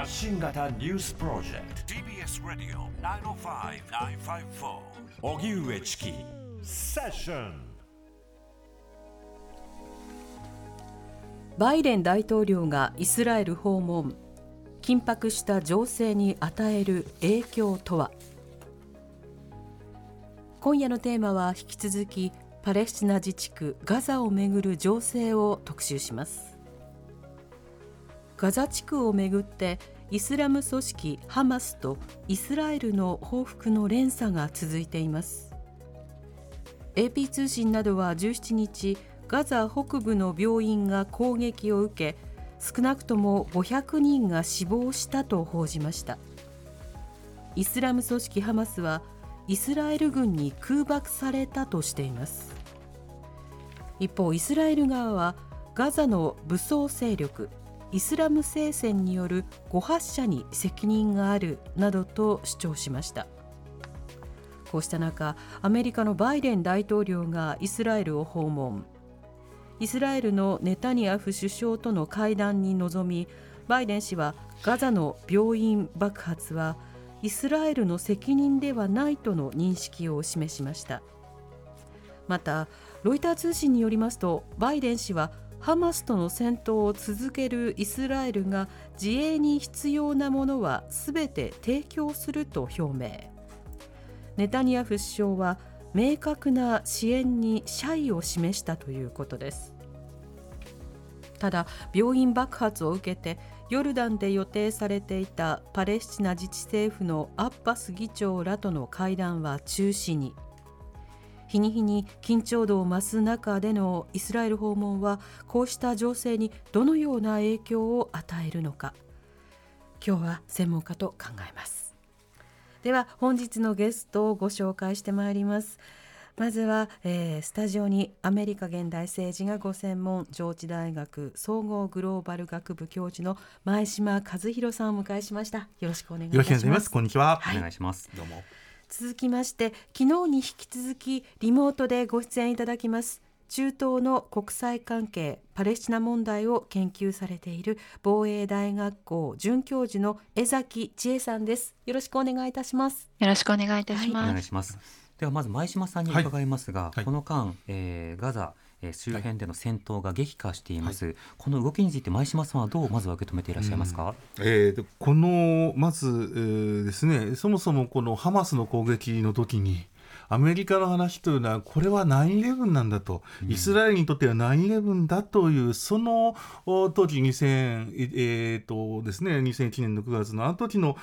発信型ニュースプロジェクト。TBS ラディオ905-954おぎゅうえちきセッションバイデン大統領がイスラエル訪問。緊迫した情勢に与える影響とは？今夜のテーマは引き続きパレスチナ自治区ガザをめぐる情勢を特集しますガザ地区をめぐってイスラム組織ハマスとイスラエルの報復の連鎖が続いています。AP 通信などは17日ガザ北部の病院が攻撃を受け少なくとも500人が死亡したと報じました。イスラム組織ハマスはイスラエル軍に空爆されたとしています。一方イスラエル側はガザの武装勢力イスラム聖戦による誤発射に責任があるなどと主張しました。こうした中アメリカのバイデン大統領がイスラエルを訪問。イスラエルのネタニヤフ首相との会談に臨みバイデン氏はガザの病院爆発はイスラエルの責任ではないとの認識を示しました。またロイター通信によりますとバイデン氏はハマスとの戦闘を続けるイスラエルが自衛に必要なものはすべて提供すると表明。ネタニヤフ首相は明確な支援に謝意を示したということです。ただ病院爆発を受けてヨルダンで予定されていたパレスチナ自治政府のアッバス議長らとの会談は中止に。日に日に緊張度を増す中でのイスラエル訪問はこうした情勢にどのような影響を与えるのか。今日は専門家と考えます。では本日のゲストをご紹介してまいります。まずは、えー、スタジオにアメリカ現代政治がご専門上智大学総合グローバル学部教授の前島和弘さんをお迎えしましたよろしくお願いしますこんにちは、はい、お願いしますどうも続きまして昨日に引き続きリモートでご出演いただきます中東の国際関係パレスチナ問題を研究されている防衛大学校准教授の江崎千恵さんです。よろしくお願いいたします。よろしくお願いいたします、はい、お願いします。ではまず前島さんに伺いますが、はいはい、この間、えー、ガザえ周辺での戦闘が激化しています、はい、この動きについて前島さんはどうまず受け止めていらっしゃいますか、うん、えー、このまず、えー、ですねそもそもこのハマスの攻撃の時にアメリカの話というのは、これは9-11なんだと、イスラエルにとっては9-11だという、その当時2000、えーとですね、2001年の9月のあの時の、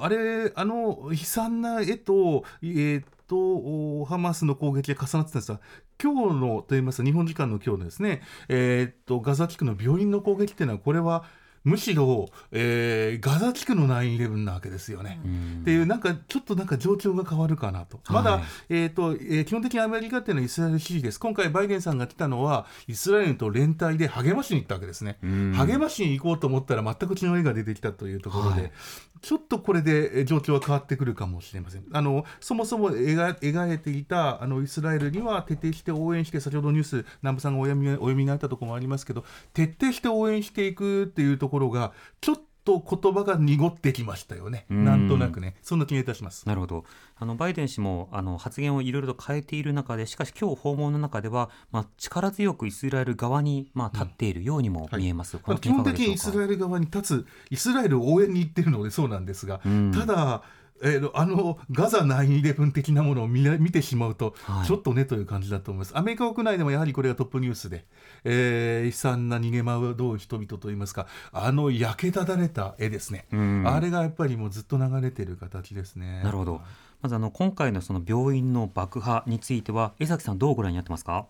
あれ、あの悲惨な絵と、えーとハマスの攻撃が重なってたんですが、今日のといいます日本時間の今日ですね、えー、っとガザ地区の病院の攻撃っていうのは、これはむしろ、えー、ガザ地区の9-11なわけですよね。っていう、なんか、ちょっとなんか状況が変わるかなと。まだ、はい、えっ、ー、と、えー、基本的にアメリカっていうのはイスラエル支持です。今回バイデンさんが来たのは、イスラエルと連帯で励ましに行ったわけですね。励ましに行こうと思ったら全く違う絵が出てきたというところで、はい、ちょっとこれで状況は変わってくるかもしれません。あの、そもそも描描いていた、あの、イスラエルには徹底して応援して、先ほどニュース、南部さんがお読みお読みになったところもありますけど、徹底して応援していくっていうところが、ちょっと言葉が濁ってきましたよね、なんとなくね、そんな気がいたします。なるほど、あのバイデン氏もあの発言をいろいろと変えている中で、しかし、今日訪問の中では、まあ、力強くイスラエル側に、まあ、立っているようにも見えます、うんはい、基本的にイスラエル側に立つ、イスラエルを応援に行っているのでそうなんですが、ただ、えー、あのガザ9-11的なものを見見てしまうと、はい、ちょっとねという感じだと思います。アメリカ国内でもやはりこれがトップニュースで、えー、悲惨な逃げ惑う人々といいますか、あの焼けただれた絵ですね、あれがやっぱりもうずっと流れてる形ですね。なるほど。まずあの今回のその病院の爆破については、江崎さん、どうご覧になってますか？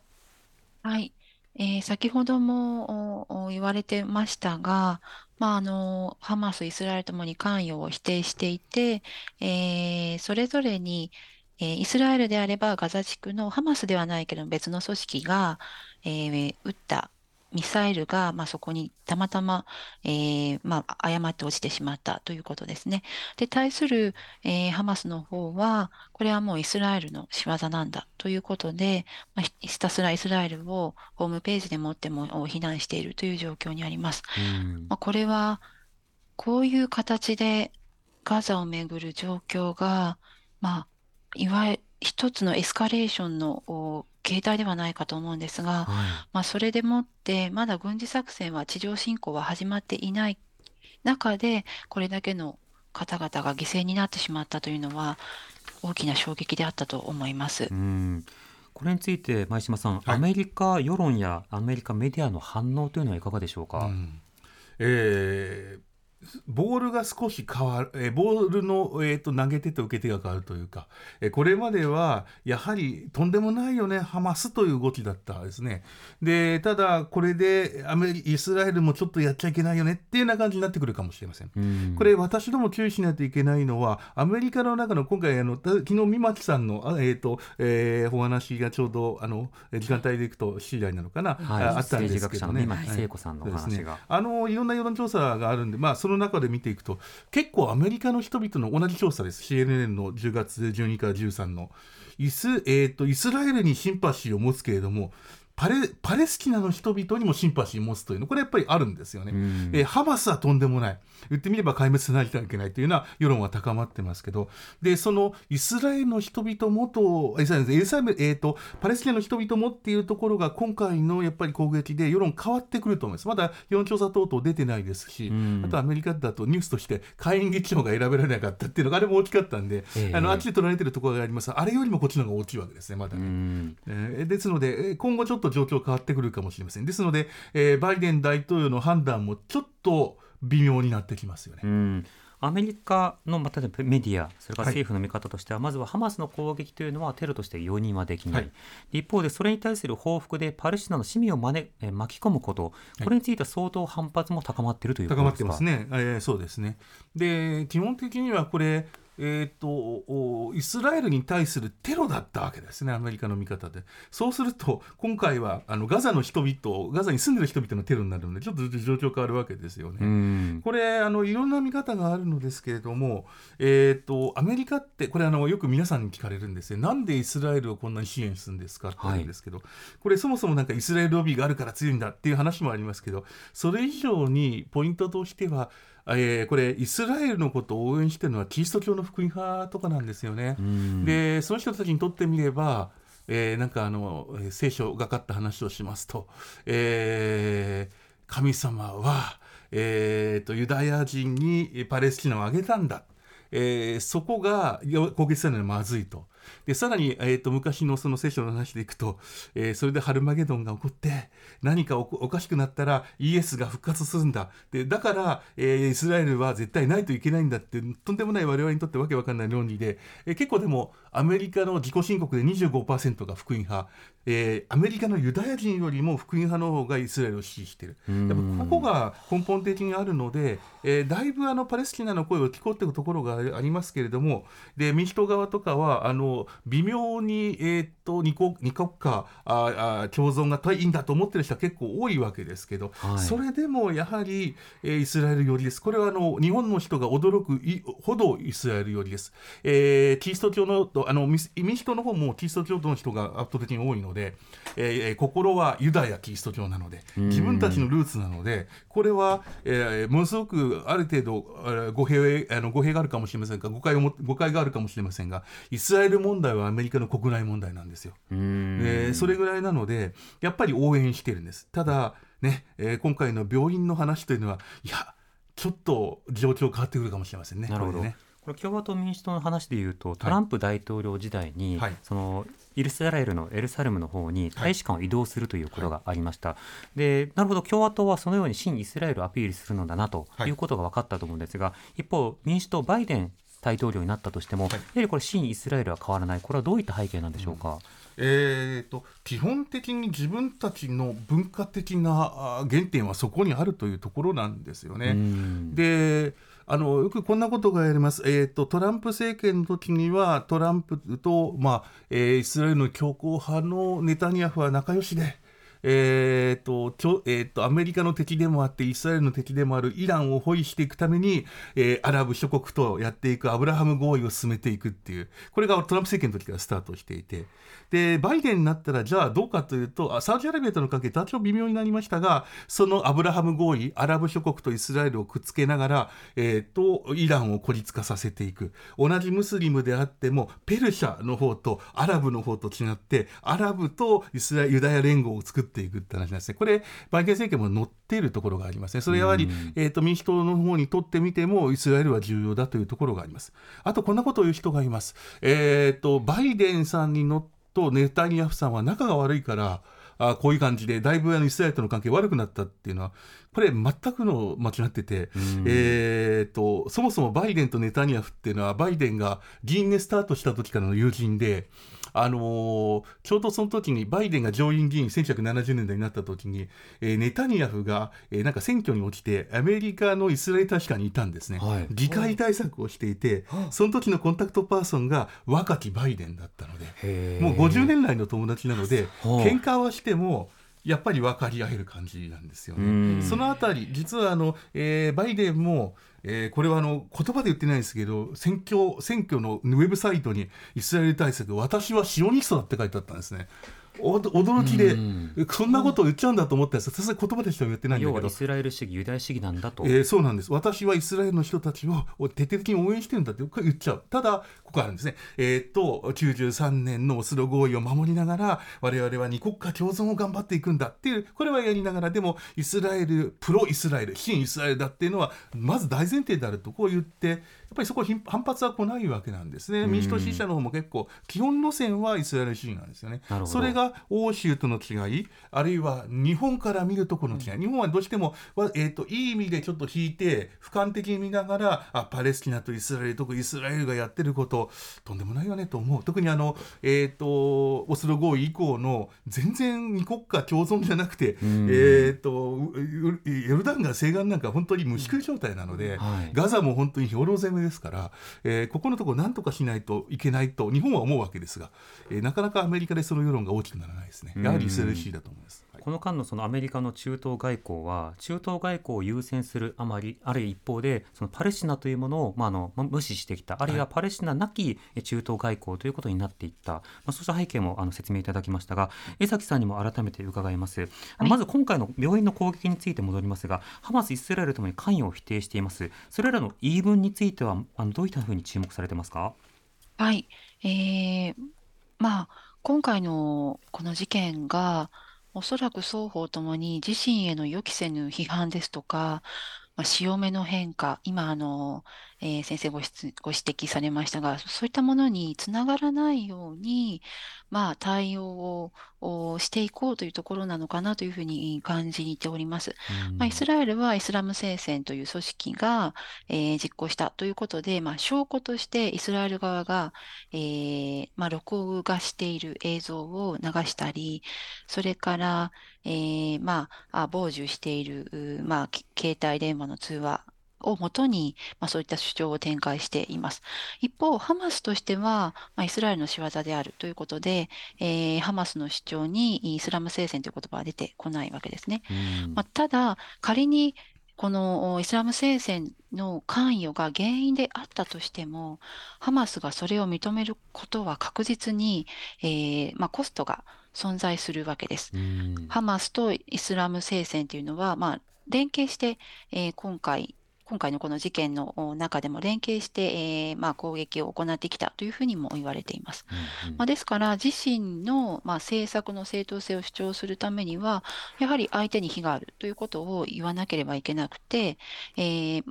はい、えー、先ほども言われてましたが、まあ、あの、ハマス、イスラエルともに関与を否定していて、えー、それぞれに、えー、イスラエルであればガザ地区のハマスではないけど別の組織が、えー、撃った。ミサイルが、まあ、そこにたまたま、えー、まあ、誤って落ちてしまったということですね。で、対する、えー、ハマスの方は、これはもうイスラエルの仕業なんだということで、まあ、ひたすらイスラエルをホームページでもっても非難しているという状況にあります。まあ、これは、こういう形でガザをめぐる状況が、まあ、いわゆる一つのエスカレーションの形態ではないかと思うんですが、はい、まあ、それでもってまだ軍事作戦は地上侵攻は始まっていない中でこれだけの方々が犠牲になってしまったというのは大きな衝撃であったと思います。うんこれについて前島さん、はい、アメリカ世論やアメリカメディアの反応というのはいかがでしょうか？うん、えーボールが少し変わる、えボールの、えーと、投げ手と受け手が変わるというか、えこれまではやはりとんでもないよね、ハマスという動きだったですね。で、ただ、これでアメリイスラエルもちょっとやっちゃいけないよねっていうような感じになってくるかもしれません。んこれ、私ども注意しないといけないのは、アメリカの中の今回、あの昨日三巻さんの、えーとえー、お話がちょうどあの時間帯でいくと、次第なのかな、はい、あったんですけどね。三巻聖子さんの話が、ね、あのいろんな世論調査があるんで、まあ、そのの中で見ていくと結構アメリカの人々の同じ調査です。CNN の10月12から13の。イス,、えーと、イスラエルにシンパシーを持つけれどもパレパレスチナの人々にもシンパシーを持つというのこれやっぱりあるんですよね、えー、ハマスはとんでもない。言ってみれば壊滅しなきゃいけないというような世論は高まってますけど。でそのイスラエルの人々もとエルサレム、えーと、パレスチナの人々もっていうところが今回のやっぱり攻撃で世論変わってくると思います。まだ世論調査等々出てないですし、あとアメリカだとニュースとして下院議長が選べられなかったっていうのがあれも大きかったんで、えー、あのあっちで取られてるところがあります。あれよりもこっちの方が大きいわけですねまだね、えー、ですので今後ちょっと状況変わってくるかもしれません。ですので、えー、バイデン大統領の判断もちょっと微妙になってきますよね。アメリカの、まあ、例えばメディア、それから政府の見方としては、はい、まずはハマスの攻撃というのはテロとして容認はできない、はい、一方でそれに対する報復でパレスチナの市民をまね、え巻き込むこと、これについては相当反発も高まっているということですか、高まってますね、えー、そうですね。で、基本的にはこれ、えーと、イスラエルに対するテロだったわけですね、アメリカの見方で。そうすると、今回はあのガザの人々、ガザに住んでる人々のテロになるので、ちょっと状況変わるわけですよね。これあの、いろんな見方があるのですけれども、えーと、アメリカって、これあの、よく皆さんに聞かれるんですよ、なんでイスラエルをこんなに支援するんですかって言うんですけど、はい、これ、そもそもなんかイスラエルロビーがあるから強いんだっていう話もありますけど、それ以上にポイントとしては、えー、これイスラエルのことを応援してるのはキリスト教の福音派とかなんですよね。でその人たちにとってみればえー、なんかあの聖書がかった話をしますと、えー、神様は、えーと、ユダヤ人にパレスチナをあげたんだ、えー、そこが攻撃されるのはまずいと。でさらに、えーと、昔のその聖書の話でいくと、えー、それでハルマゲドンが起こって何かおかしくなったらイエスが復活するんだ。でだから、えー、イスラエルは絶対ないといけないんだってとんでもない我々にとってわけわかんない論理で、えー、結構でもアメリカの自己申告で25%が福音派、えー、アメリカのユダヤ人よりも福音派の方がイスラエルを支持しているやっぱここが根本的にあるので、えー、だいぶあのパレスチナの声を聞こうというところがありますけれどもで民主党側とかはあの微妙に、えー、っと二国二国家ああ共存がいいんだと思ってる人は結構多いわけですけど、はい、それでもやはり、えー、イスラエル寄りです。これはあの日本の人が驚くほどイスラエル寄りです。えー、キリスト教のあの民主党の方もキリスト教徒の人が圧倒的に多いので、えー、心はユダヤキリスト教なので自分たちのルーツなのでこれは、えー、ものすごくある程度語弊あの語弊があるかもしれませんが誤解を誤解があるかもしれませんがイスラエル問題はアメリカの国内問題なんですよ。でそれぐらいなのでやっぱり応援してるんです。ただね、えー、今回の病院の話というのはいやちょっと状況変わってくるかもしれませんね。なるほどねこれ共和党民主党の話でいうとトランプ大統領時代に、はい、そのイスラエルのエルサレムの方に大使館を移動するということがありました、はい、でなるほど共和党はそのように新イスラエルをアピールするのだなとい。うことが分かったと思うんですが、一方民主党バイデン大統領になったとしても、やはりこれ新イスラエルは変わらない。これはどういった背景なんでしょうか？うんえーと、基本的に自分たちの文化的な原点はそこにあるというところなんですよね。であのよくこんなことがやります、えーと、トランプ政権の時にはトランプと、まあえー、イスラエルの強硬派のネタニヤフは仲良しで。えーとちょえーと、アメリカの敵でもあってイスラエルの敵でもあるイランを保護していくために、えー、アラブ諸国とやっていくアブラハム合意を進めていくっていうこれがトランプ政権の時からスタートしていて。でバイデンになったらじゃあどうかというとサウジアラビアとの関係多少微妙になりましたがそのアブラハム合意アラブ諸国とイスラエルをくっつけながら、えーと、イランを孤立化させていく。同じムスリムであってもペルシャの方とアラブの方と違ってアラブとイスラユダヤ連合を作っていくって話なんですねこれバイデン政権も乗っているところがありますね。それやはり、えーと、民主党の方にとってみてもイスラエルは重要だというところがあります。あとこんなことを言う人がいます、えーと、バイデンさんにのとネタニヤフさんは仲が悪いからあこういう感じでだいぶあのイスラエルとの関係悪くなったっていうのはこれ全くの間違ってて、えーと、そもそもバイデンとネタニヤフっていうのはバイデンが議員でスタートした時からの友人であのー、ちょうどその時にバイデンが上院議員1970年代になった時に、えー、ネタニヤフが、えー、なんか選挙に落ちてアメリカのイスラエル大使館にいたんですね、はい、議会対策をしていて、はい、その時のコンタクトパーソンが若きバイデンだったのでもう50年来の友達なので喧嘩はしてもやっぱり分かり合える感じなんですよね。そのあたり実はあの、えー、バイデンもえー、これはあの言葉で言ってないですけど選挙選挙のウェブサイトにイスラエル対策私はシオニストだって書いてあったんですね。驚きで、そん。なことを言っちゃうんだと思ったんですさすがに言葉でしか言ってないんだけど。イスラエル主義ユダヤ主義なんだと、えー、そうなんです。私はイスラエルの人たちを徹底的に応援してるんだって言っちゃう。ただここあるんですね。えー、っと93年のオスロ合意を守りながら我々は二国家共存を頑張っていくんだっていうこれはやりながら。でもイスラエルプロイスラエル新イスラエルだっていうのはまず大前提であるとこう言ってっぱりそこ反発は来ないわけなんですね、民主党支持者の方も結構、基本路線はイスラエル主義なんですよね。それが欧州との違い、あるいは日本から見るところの違い、日本はどうしても、えーと、いい意味でちょっと引いて、俯瞰的に見ながら、あパレスチナとイスラエル、特にイスラエルがやってること、とんでもないよねと思う。特にあの、えーと、オスロ合意以降の全然二国家共存じゃなくて、えーと、ヨルダン川西岸なんか本当に無視状態なので、はい、ガザも本当に兵糧攻めですから、えー、ここのところ何とかしないといけないと日本は思うわけですが、えー、なかなかアメリカでその世論が大きくならないですね。やはりイスラエル支持だと思います。この間のそのアメリカの中東外交は中東外交を優先するあまりある一方でそのパレスチナというものを、まあ、あの無視してきた。あるいはパレスチナなき中東外交ということになっていった、まあ、そうした背景もあの説明いただきましたが江崎さんにも改めて伺います、はい、まず今回の病院の攻撃について戻りますがハマス、イスラエルともに関与を否定しています。それらの言い分についてはあのどういったふうに注目されてますか？はい、えー、まあ今回のこの事件がおそらく双方ともに自身への予期せぬ批判ですとか、まあ、潮目の変化、今あの、えー、先生ごご指摘されましたが、そういったものにつながらないように、まあ、対応をしていこうというところなのかなというふうに感じております。まあ、イスラエルはイスラム聖戦という組織が、えー、実行したということで、まあ、証拠としてイスラエル側が、えー、まあ、録画している映像を流したり、それから、えー、まあ、傍受している、まあ、携帯電話の通話をもとに、まあ、そういった主張を展開しています。一方、ハマスとしては、まあ、イスラエルの仕業であるということで、えー、ハマスの主張にイスラム聖戦という言葉は出てこないわけですね。まあ、ただ、仮にこのイスラム聖戦の関与が原因であったとしても、ハマスがそれを認めることは確実に、えーまあ、コストが存在するわけです。ハマスとイスラム聖戦というのは、まあ、連携して、えー、今回今回のこの事件の中でも連携して、えー、まあ、攻撃を行ってきたというふうにも言われています。うんうん、まあ、ですから、自身の、まあ、政策の正当性を主張するためには、やはり相手に非があるということを言わなければいけなくて、えー、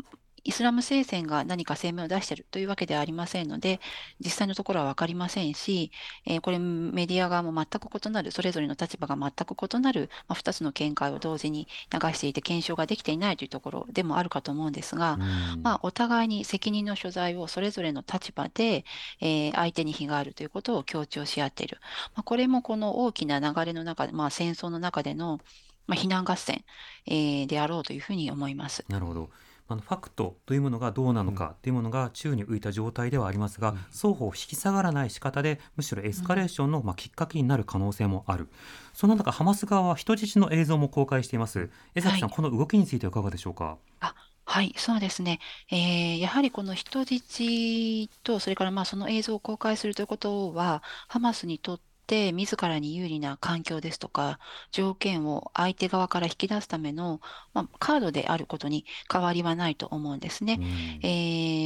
イスラム聖戦が何か声明を出しているというわけではありませんので、実際のところは分かりませんし、えー、これメディア側も全く異なる、それぞれの立場が全く異なる、まあ、2つの見解を同時に流していて検証ができていないというところでもあるかと思うんですが、まあ、お互いに責任の所在をそれぞれの立場で、えー、相手に非があるということを強調し合っている。まあ、これもこの大きな流れの中で、まあ、戦争の中での、まあ、非難合戦、えー、であろうというふうに思います。なるほど。あのファクトというものがどうなのかというものが宙に浮いた状態ではありますが、うん、双方引き下がらない仕方でむしろエスカレーションの、まあ、きっかけになる可能性もある、その中ハマス側は人質の映像も公開しています。江崎さん、はい、この動きについてはいかがでしょうか？あはい、そうですね。えーやはりこの人質と、それからまあその映像を公開するということは、ハマスにとって自らに有利な環境ですとか、条件を相手側から引き出すための、まあ、カードであることに変わりはないと思うんですね。え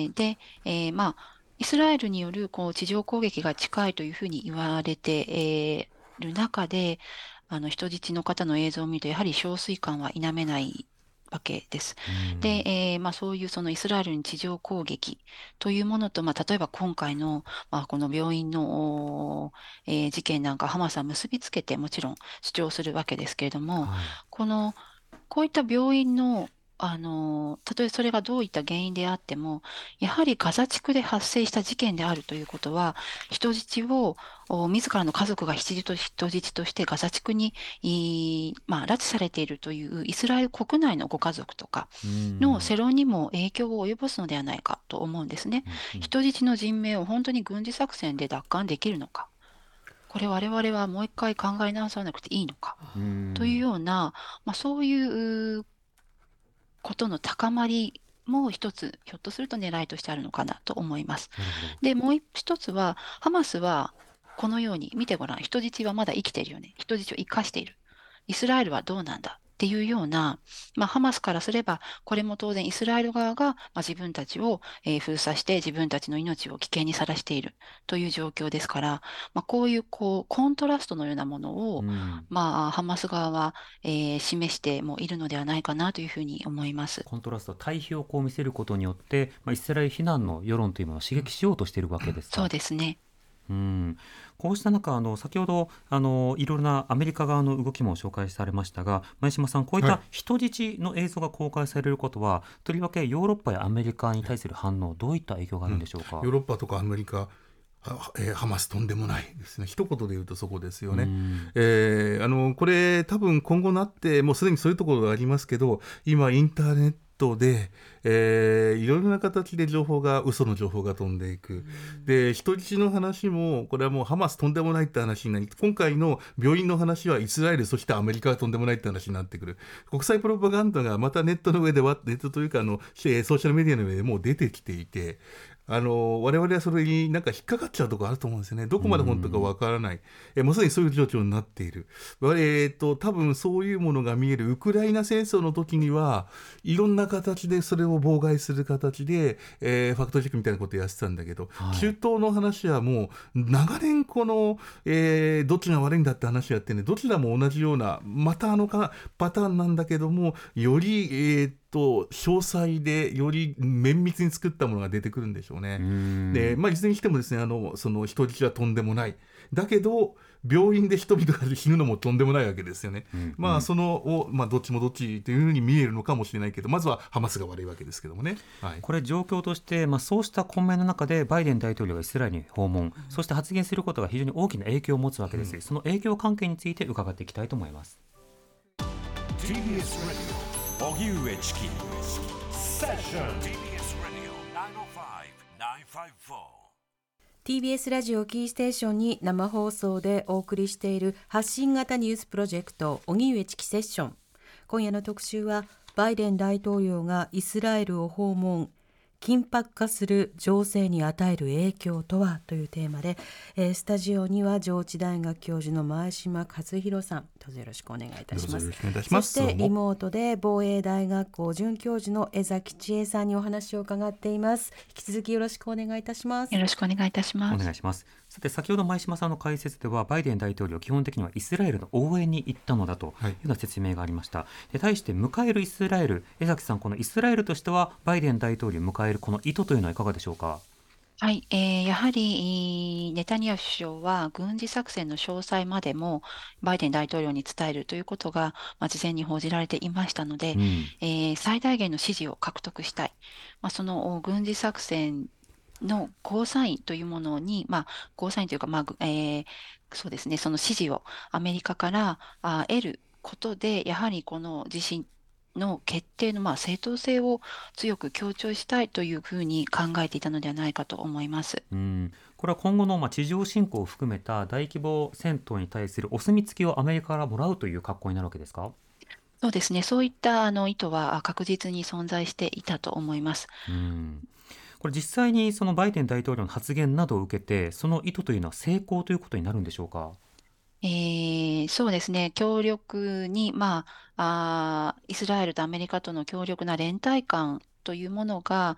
ーで、えーまあ、イスラエルによるこう地上攻撃が近いというふうに言われて、えーる中で、あの人質の方の映像を見ると、やはり憔悴感は否めないわけです。で、えー、まあ、そういうそのイスラエルに地上攻撃というものと、まあ、例えば今回の、まあ、この病院の、えー、事件なんかハマスは結びつけてもちろん主張するわけですけれども、はい、このこういった病院のあの、たとえそれがどういった原因であっても、やはりガザ地区で発生した事件であるということは、人質を自らの家族が人質としてガザ地区に、まあ、拉致されているというイスラエル国内のご家族とかの世論にも影響を及ぼすのではないかと思うんですね。人質の人命を本当に軍事作戦で奪還できるのか。これ我々はもう一回考え直さなくていいのかというような、まあ、そういうことの高まりも一つ、ひょっとすると狙いとしてあるのかなと思います。で、もう一つは、ハマスはこのように見てごらん、人質はまだ生きているよね。人質を生かしている。イスラエルはどうなんだ？っていうような、まあ、ハマスからすれば、これも当然イスラエル側が、まあ、自分たちを、えー、封鎖して自分たちの命を危険にさらしているという状況ですから、まあ、こういうこうコントラストのようなものを、うん、まあ、ハマス側は、えー、示してもいるのではないかなというふうに思います。コントラスト、対比をこう見せることによって、まあ、イスラエル非難の世論というものを刺激しようとしているわけですか。そうですね。うん、こうした中あの先ほどあのいろいろなアメリカ側の動きも紹介されましたが前島さんこういった人質の映像が公開されることは、はい、とりわけヨーロッパやアメリカに対する反応どういった影響があるんでしょうか、うん、ヨーロッパとかアメリカえー、ハマスとんでもないですね。一言で言うとそこですよね。えー、あのこれ多分今後なってもうすでにそういうところがありますけど今インターネットで、えー、いろいろな形で情報が嘘の情報が飛んでいく、で人質の話もこれはもうハマスとんでもないって話になり今回の病院の話はイスラエルそしてアメリカがとんでもないって話になってくる。国際プロパガンダがまたネットの上ではネットというかあのソーシャルメディアの上でもう出てきていてあの我々はそれになんか引っかかっちゃうところあると思うんですよね。どこまで本当かわからない。えもうすでにそういう状況になっている。えっ、と、多分そういうものが見えるウクライナ戦争の時には、いろんな形でそれを妨害する形で、えー、ファクトチェックみたいなことをやってたんだけど、はい、中東の話はもう長年この、えー、どっちが悪いんだって話やってね、どちらも同じような、またあのかパターンなんだけども、より、えー、と詳細でより綿密に作ったものが出てくるんでしょうね。で、まあ、いずれにしてもですね、あの、その人質はとんでもない。だけど、病院で人々が死ぬのもとんでもないわけですよね。うんうん、まあ、そのを、まあ、どっちもどっちというふうに見えるのかもしれないけど、まずはハマスが悪いわけですけどもね。はい、これ、状況として、まあ、そうした混迷の中で、バイデン大統領がイスラエルに訪問、そして発言することが非常に大きな影響を持つわけです。うん、その影響関係について伺っていきたいと思います。荻上チキセッション。TBS ラジオ TBS ラジオキーステーションに生放送でお送りしている発信型ニュースプロジェクト荻上チキセッション。今夜の特集はバイデン大統領がイスラエルを訪問。緊迫化する情勢に与える影響とはというテーマで、えー、スタジオには上智大学教授の前島和弘さんどうぞよろしくお願いいたします。そしてリモートで防衛大学校准教授の江崎千恵さんにお話を伺っています。引き続きよろしくお願いいたします。よろしくお願いいたします。お願いしますさて先ほど前島さんの解説ではバイデン大統領基本的にはイスラエルの応援に行ったのだというような説明がありました、はい、対して迎えるイスラエル江崎さんこのイスラエルとしてはバイデン大統領を迎えるこの意図というのはいかがでしょうか？はい、えー、やはりネタニヤフ首相は軍事作戦の詳細までもバイデン大統領に伝えるということが、まあ、事前に報じられていましたので、うん、えー、最大限の支持を獲得したい、まあ、その軍事作戦のゴーサインというものに、まあ、ゴーサインというか、まあえー、そうですね、その支持をアメリカからあ得ることで、やはりこの地震の決定のまあ正当性を強く強調したいというふうに考えていたのではないかと思います。うんこれは今後のまあ地上侵攻を含めた大規模戦闘に対するお墨付きをアメリカからもらうという格好になるわけですか？そうですね、そういったあの意図は確実に存在していたと思います。うんこれ実際にそのバイデン大統領の発言などを受けて、その意図というのは成功ということになるんでしょうか？えー、そうですね、協力に、まあ、あイスラエルとアメリカとの強力な連帯感というものが、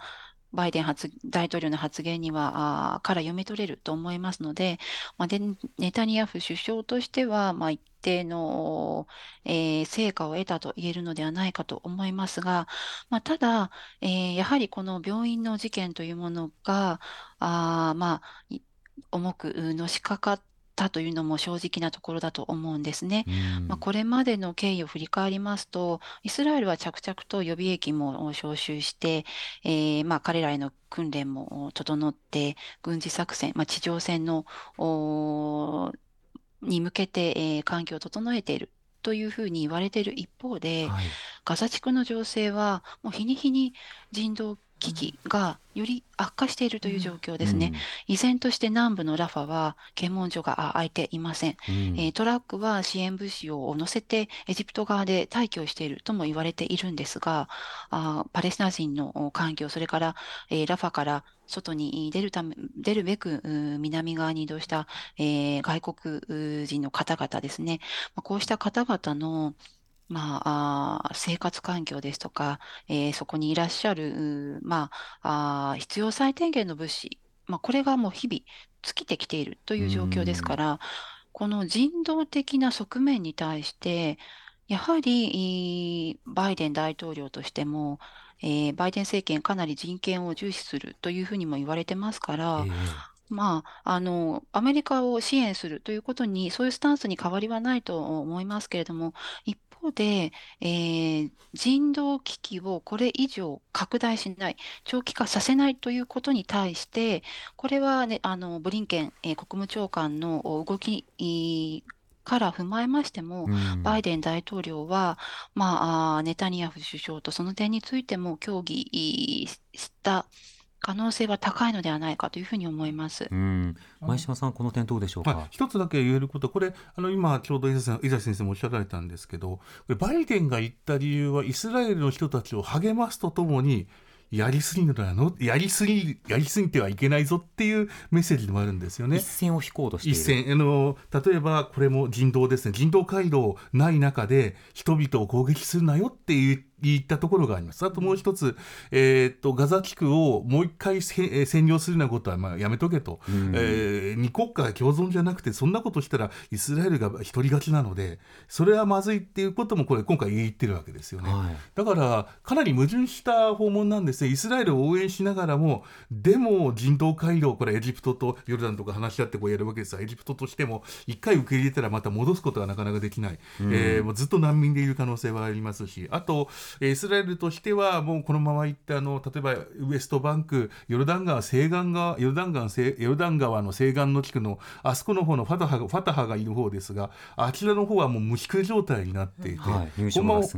バイデン大統領の発言にはあから読み取れると思いますので、まあ、でネタニヤフ首相としては、まあ、一定の、えー、成果を得たと言えるのではないかと思いますが、まあ、ただ、えー、やはりこの病院の事件というものが、あまあ、重くのしかかってたというのも正直なところだと思うんですね。まあ、これまでの経緯を振り返りますと、イスラエルは着々と予備役も招集して、えー、まあ彼らへの訓練も整って、軍事作戦、まあ、地上戦のに向けて、えー、環境を整えているというふうに言われている一方で、はい、ガザ地区の情勢はもう日に日に人道危機がより悪化しているという状況ですね。うん、依然として南部のラファは検問所が開いていません、うん、えー、トラックは支援物資を乗せてエジプト側で退去しているとも言われているんですが、あパレスチナ人の環境、それから、えー、ラファから外に出るため、出るべく南側に移動した、えー、外国人の方々ですね。こうした方々のまあ、あ生活環境ですとか、えー、そこにいらっしゃる、まあ、あ必要最低限の物資、まあ、これがもう日々尽きてきているという状況ですから、この人道的な側面に対して、やはりバイデン大統領としても、えー、バイデン政権かなり人権を重視するというふうにも言われてますから、えーまあ、あの、アメリカを支援するということに、そういうスタンスに変わりはないと思いますけれども、一方で、えー、人道危機をこれ以上拡大しない、長期化させないということに対して、これは、ね、あのブリンケン、えー、国務長官の動きから踏まえましても、うん、バイデン大統領は、まあ、ネタニヤフ首相とその点についても協議した可能性は高いのではないかというふうに思います。前島さん、この点どうでしょうか？はい、一つだけ言えること、これ、あの今ちょうど伊沢先生もおっしゃられたんですけど、バイデンが言った理由は、イスラエルの人たちを励ますとともに、やりすぎるののやりすぎやりすぎてはいけないぞっていうメッセージでもあるんですよね。一線を引こうとして一線。あの例えばこれも人道ですね。人道回廊ない中で人々を攻撃するなよっていういったところがあります。あともう一つ、えー、っとガザ地区をもう一回占領するようなことはまあやめとけと、うん、えー、二国家共存じゃなくてそんなことしたらイスラエルが一人勝ちなのでそれはまずいっていうこともこれ今回言ってるわけですよね、はい、だからかなり矛盾した訪問なんですね。イスラエルを応援しながらもでも人道回廊これエジプトとヨルダンとか話し合ってこうやるわけです。エジプトとしても一回受け入れたらまた戻すことがなかなかできない、うん、えー、もうずっと難民でいる可能性はありますしあとイスラエルとしてはもうこのままいってあの例えばウエストバンクヨルダン川西岸側ヨルダン川ヨルダン川の西岸の地区のあそこの方のファタハファタハがいる方ですがあちらの方はもう無宿状態になっていて、はい、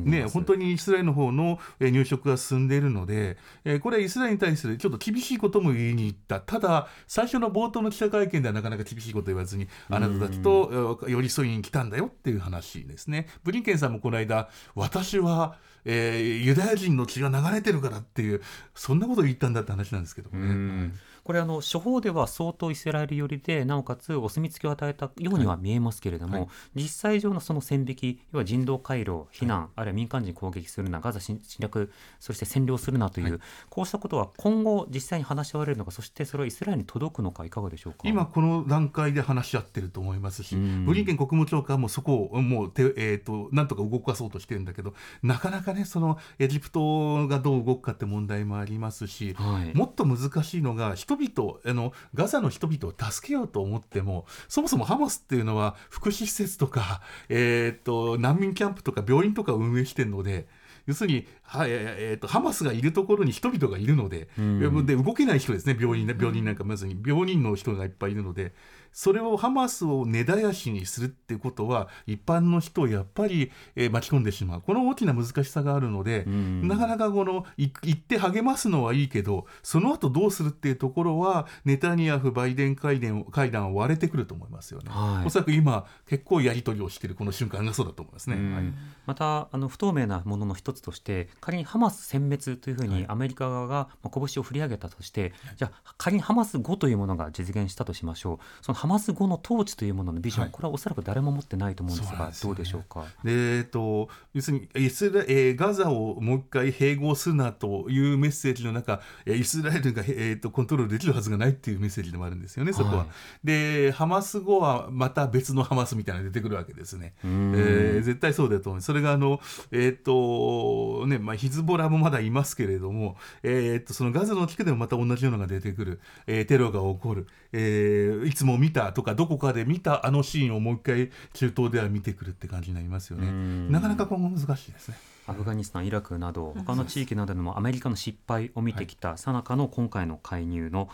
ね、本当にイスラエルの方の入植が進んでいるので、えー、これはイスラエルに対するちょっと厳しいことも言いに行った。ただ最初の冒頭の記者会見ではなかなか厳しいこと言わずにあなたたちと寄り添いに来たんだよっていう話ですね。ブリンケンさんもこの間私はえー、ユダヤ人の血が流れてるからっていうそんなことを言ったんだって話なんですけどね。これあの処方では相当イスラエル寄りでなおかつお墨付きを与えたようには見えますけれども、はい。はい、実際上のその線引き要は人道回廊避難、はい、あるいは民間人攻撃するなガザ侵略そして占領するなという、こうしたことは今後実際に話し合われるのかそしてそれはイスラエルに届くのかいかがでしょうか？今この段階で話し合ってると思いますし、ブリンケン国務長官もそこをもうて、えーと、なんとか動かそうとしてるんだけどなかなかねそのエジプトがどう動くかって問題もありますし、もっと難しいのが人々あのガザの人々を助けようと思ってもそもそもハマスっていうのは福祉施設とか、えーと、難民キャンプとか病院とかを運営してるので。要するに、はえーと、ハマスがいるところに人々がいるのでうん、で動けない人ですね病院病人なんかまずに病人の人がいっぱいいるのでそれをハマスを根絶やしにするっていうことは一般の人をやっぱり、えー、巻き込んでしまう。この大きな難しさがあるので、なかなかこの行って励ますのはいいけどその後どうするっていうところはネタニヤフバイデン会談会談割れてくると思いますよね、はい、おそらく今結構やり取りをしているこの瞬間がそうだと思いますね、はい、またあの不透明なものの一つとして仮にハマス殲滅というふうにアメリカ側が拳を振り上げたとして、じゃあ仮にハマス後というものが実現したとしましょう。そのハマス後の統治というもののビジョン、はい、これはおそらく誰も持ってないと思うんですが、ね、どうでしょうか？でえーと、要するにイスラ、えー、ガザをもう一回併合するなというメッセージの中イスラエルが、えーと、コントロールできるはずがないっていうメッセージでもあるんですよね、そこは。はい、でハマス後はまた別のハマスみたいなのが出てくるわけですね。えー、絶対そうだと思う。それがあの、えーとねまあ、ヒズボラもまだいますけれども、えー、とそのガザの地区でもまた同じようなのが出てくる、えー、テロが起こる、えー、いつも見たとかどこかで見たあのシーンをもう一回中東では見てくるって感じになりますよね。なかなか今後難しいですね。アフガニスタン、イラクなど他の地域などでもアメリカの失敗を見てきたさなかの今回の介入の、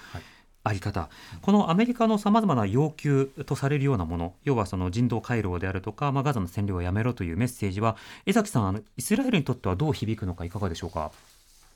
あり方、このアメリカのさまざまな要求とされるようなもの、要はその人道回廊であるとか、まあ、ガザの占領をやめろというメッセージは、江崎さん、イスラエルにとってはどう響くのか、いかがでしょうか？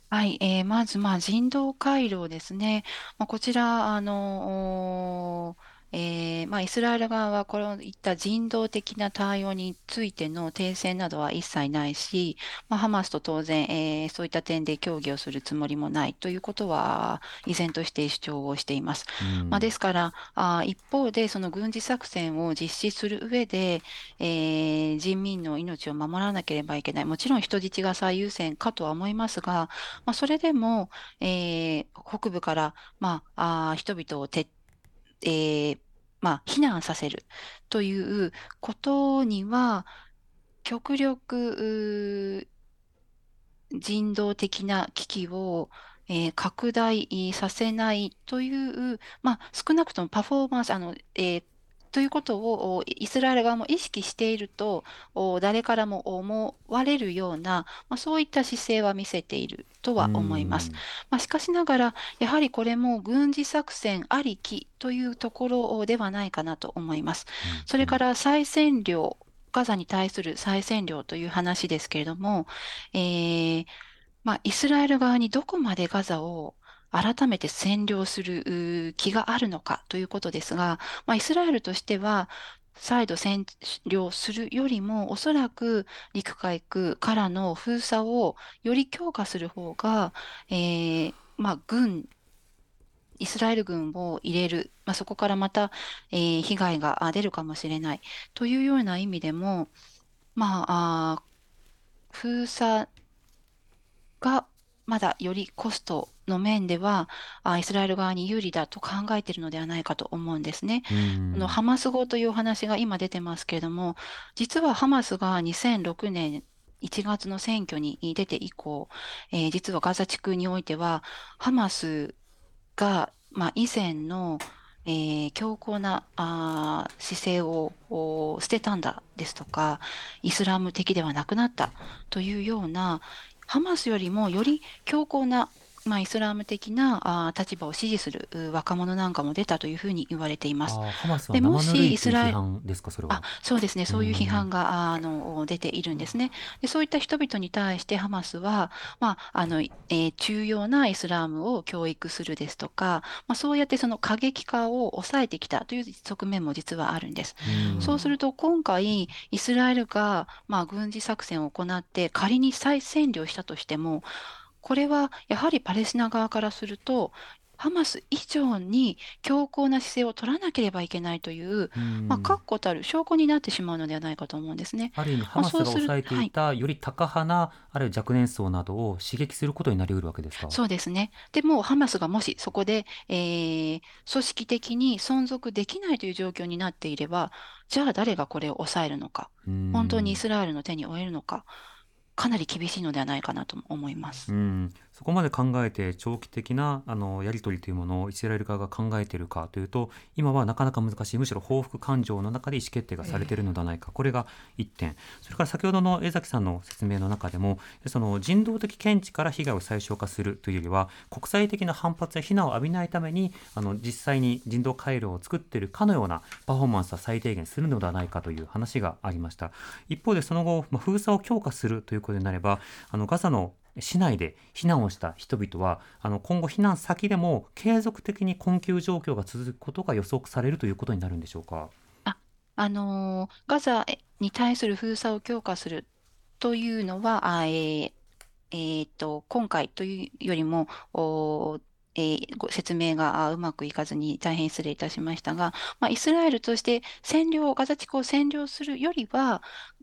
はい、えー、まず、まあ、人道回廊ですね。まあ、こちら、あのえーまあ、イスラエル側はこういった人道的な対応についての停戦などは一切ないし、まあ、ハマスと当然、えー、そういった点で協議をするつもりもないということは依然として主張をしています。まあ、ですからあ一方でその軍事作戦を実施する上で、えー、人民の命を守らなければいけないもちろん人質が最優先かとは思いますが、まあ、それでも、えー、北部から、まあ、あ人々を徹えー、まあ、避難させるということには、極力人道的な危機を、えー、拡大させないという、まあ、少なくともパフォーマンス、あのえー、ということをイスラエル側も意識していると誰からも思われるような、まあ、そういった姿勢は見せているとは思います。まあ、しかしながらやはりこれも軍事作戦ありきというところではないかなと思います。それから再占領ガザに対する再占領という話ですけれども、えーまあ、イスラエル側にどこまでガザを改めて占領する気があるのかということですが、まあ、イスラエルとしては、再度占領するよりも、おそらく陸海空からの封鎖をより強化する方が、えー、まあ、軍、イスラエル軍を入れる、まあ、そこからまた、えー、被害が出るかもしれない。というような意味でも、まあ、あ封鎖がまだよりコストの面ではイスラエル側に有利だと考えているのではないかと思うんですね。のハマス語というお話が今出てますけれども実はハマスが2006年1月の選挙に出て以降、えー、実はガザ地区においてはハマスが、まあ、以前のえー、強硬なあ姿勢を捨てたんだですとかイスラム的ではなくなったというようなハマスよりもより強硬なまあ、イスラム的なあ立場を支持する若者なんかも出たというふうに言われています。でもしイスラエルですかそれはあそうですねそういう批判があの出ているんですね。でそういった人々に対してハマスは、まああのえー、重要なイスラムを教育するですとか、まあ、そうやってその過激化を抑えてきたという側面も実はあるんです。そうすると今回イスラエルが、まあ、軍事作戦を行って仮に再占領したとしてもこれはやはりパレスチナ側からすると、ハマス以上に強硬な姿勢を取らなければいけないという、まあ、確固たる証拠になってしまうのではないかと思うんですね。ある意味、ハマスが抑えていた、よりタカ派な、あるいは若年層などを刺激することになりうるわけですか？そうですね。でも、ハマスがもしそこで、えー、組織的に存続できないという状況になっていれば、じゃあ誰がこれを抑えるのか、本当にイスラエルの手に負えるのか？かなり厳しいのではないかなと思います。うんそこまで考えて長期的なあのやり取りというものをイスラエル側が考えているかというと今はなかなか難しいむしろ報復感情の中で意思決定がされているのではないか、これが1点。それから先ほどの江崎さんの説明の中でもその人道的見地から被害を最小化するというよりは国際的な反発や非難を浴びないためにあの実際に人道回廊を作っているかのようなパフォーマンスは最低限するのではないかという話がありました。一方でその後、まあ、封鎖を強化するということになればあのガザの市内で避難をした人々はあの今後避難先でも継続的に困窮状況が続くことが予測されるということになるんでしょうか？あ、あのー、ガザに対する封鎖を強化するというのは、あえーえー、と今回というよりもおえー、ご説明がうまくいかずに大変失礼いたしましたが、まあ、イスラエルとして占領、ガザ地区を占領するよりは、